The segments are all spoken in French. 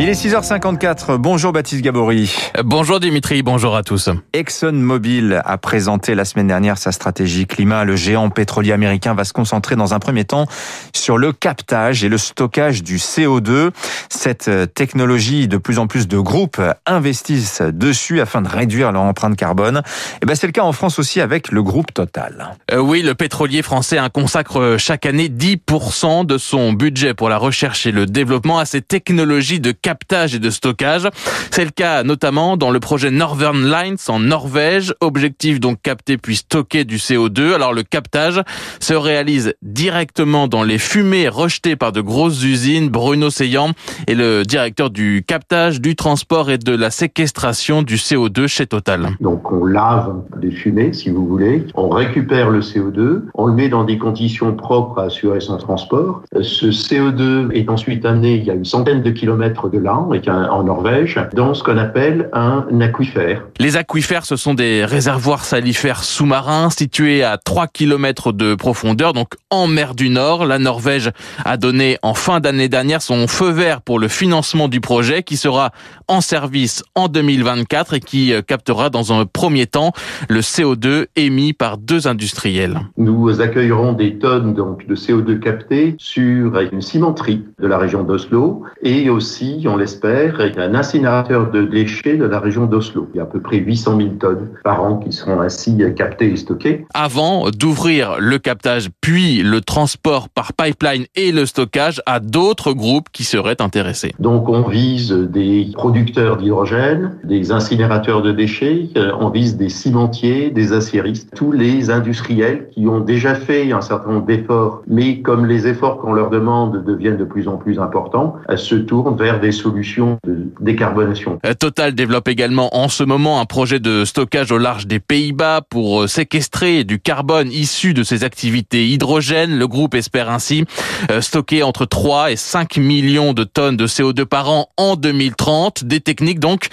Il est 6h54. Bonjour Baptiste Gabory. Bonjour Dimitri, bonjour à tous. ExxonMobil a présenté la semaine dernière sa stratégie climat. Le géant pétrolier américain va se concentrer dans un premier temps sur le captage et le stockage du CO2. Cette technologie, de plus en plus de groupes investissent dessus afin de réduire leur empreinte carbone. Et ben c'est le cas en France aussi avec le groupe Total. Euh, oui, le pétrolier français consacre chaque année 10% de son budget pour la recherche et le développement à ces technologies de captage et de stockage. C'est le cas notamment dans le projet Northern Lines en Norvège. Objectif donc capter puis stocker du CO2. Alors le captage se réalise directement dans les fumées rejetées par de grosses usines. Bruno Seyan est le directeur du captage, du transport et de la séquestration du CO2 chez Total. Donc on lave des fumées si vous voulez, on récupère le CO2, on le met dans des conditions propres à assurer son transport. Ce CO2 est ensuite amené, il y a une centaine de kilomètres de et en Norvège, dans ce qu'on appelle un aquifère. Les aquifères, ce sont des réservoirs salifères sous-marins situés à 3 km de profondeur, donc en mer du Nord. La Norvège a donné en fin d'année dernière son feu vert pour le financement du projet qui sera en service en 2024 et qui euh, captera dans un premier temps le CO2 émis par deux industriels. Nous accueillerons des tonnes donc de CO2 capté sur une cimenterie de la région d'Oslo et aussi on l'espère, un incinérateur de déchets de la région d'Oslo. Il y a à peu près 800 000 tonnes par an qui seront ainsi captées et stockées. Avant d'ouvrir le captage, puis le transport par pipeline et le stockage à d'autres groupes qui seraient intéressés. Donc on vise des producteurs d'hydrogène, des incinérateurs de déchets, euh, on vise des cimentiers, des aciéristes, tous les industriels qui ont déjà fait un certain nombre d'efforts, mais comme les efforts qu'on leur demande deviennent de plus en plus importants, elles se tournent vers des solutions de décarbonation. Euh, Total développe également en ce moment un projet de stockage au large des Pays-Bas pour euh, séquestrer du carbone issu de ses activités hydrogènes. Le groupe espère ainsi euh, stocker entre 3 et 5 millions de tonnes de CO2 par an en 2030. Des techniques donc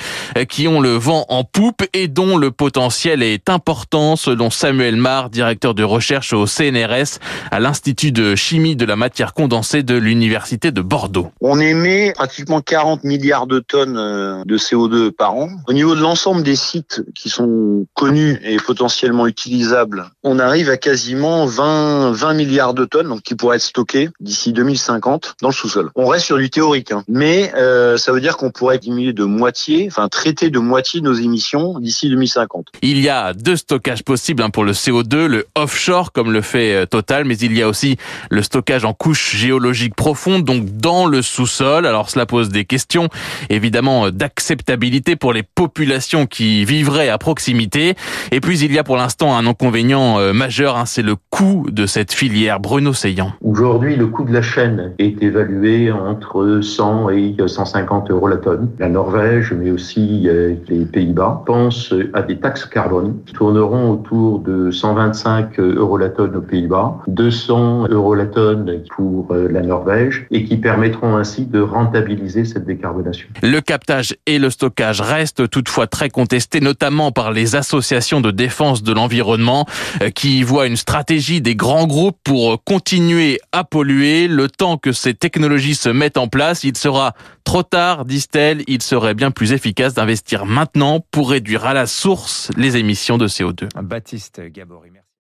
qui ont le vent en poupe et dont le potentiel est important selon Samuel Marr, directeur de recherche au CNRS à l'Institut de chimie de la matière condensée de l'Université de Bordeaux. On émet pratiquement 40 milliards de tonnes euh, de CO2 par an. Au niveau de l'ensemble des sites qui sont connus et potentiellement utilisables, on arrive à quasiment 20, 20 milliards de tonnes donc qui pourraient être stockées d'ici 2050 dans le sous-sol. On reste sur du théorique, hein. mais euh, ça veut dire qu'on pourrait diminuer de moitié, enfin traiter de moitié nos émissions d'ici 2050. Il y a deux stockages possibles hein, pour le CO2, le offshore comme le fait euh, Total, mais il y a aussi le stockage en couche géologique profonde, donc dans le sous-sol. Alors cela pose des questions évidemment d'acceptabilité pour les populations qui vivraient à proximité. Et puis il y a pour l'instant un inconvénient euh, majeur, hein, c'est le coût de cette filière. Bruno Seyan. Aujourd'hui, le coût de la chaîne est évalué entre 100 et 150 euros la tonne. La Norvège, mais aussi euh, les Pays-Bas, pensent à des taxes carbone qui tourneront autour de 125 euros la tonne aux Pays-Bas, 200 euros la tonne pour euh, la Norvège et qui permettront ainsi de rentabiliser cette décarbonation. Le captage et le stockage restent toutefois très contestés, notamment par les associations de défense de l'environnement euh, qui voient une stratégie des grands groupes pour continuer à polluer. Le temps que ces technologies se mettent en place, il sera trop tard, disent-elles. Il serait bien plus efficace d'investir maintenant pour réduire à la source les émissions de CO2. Baptiste Gabory.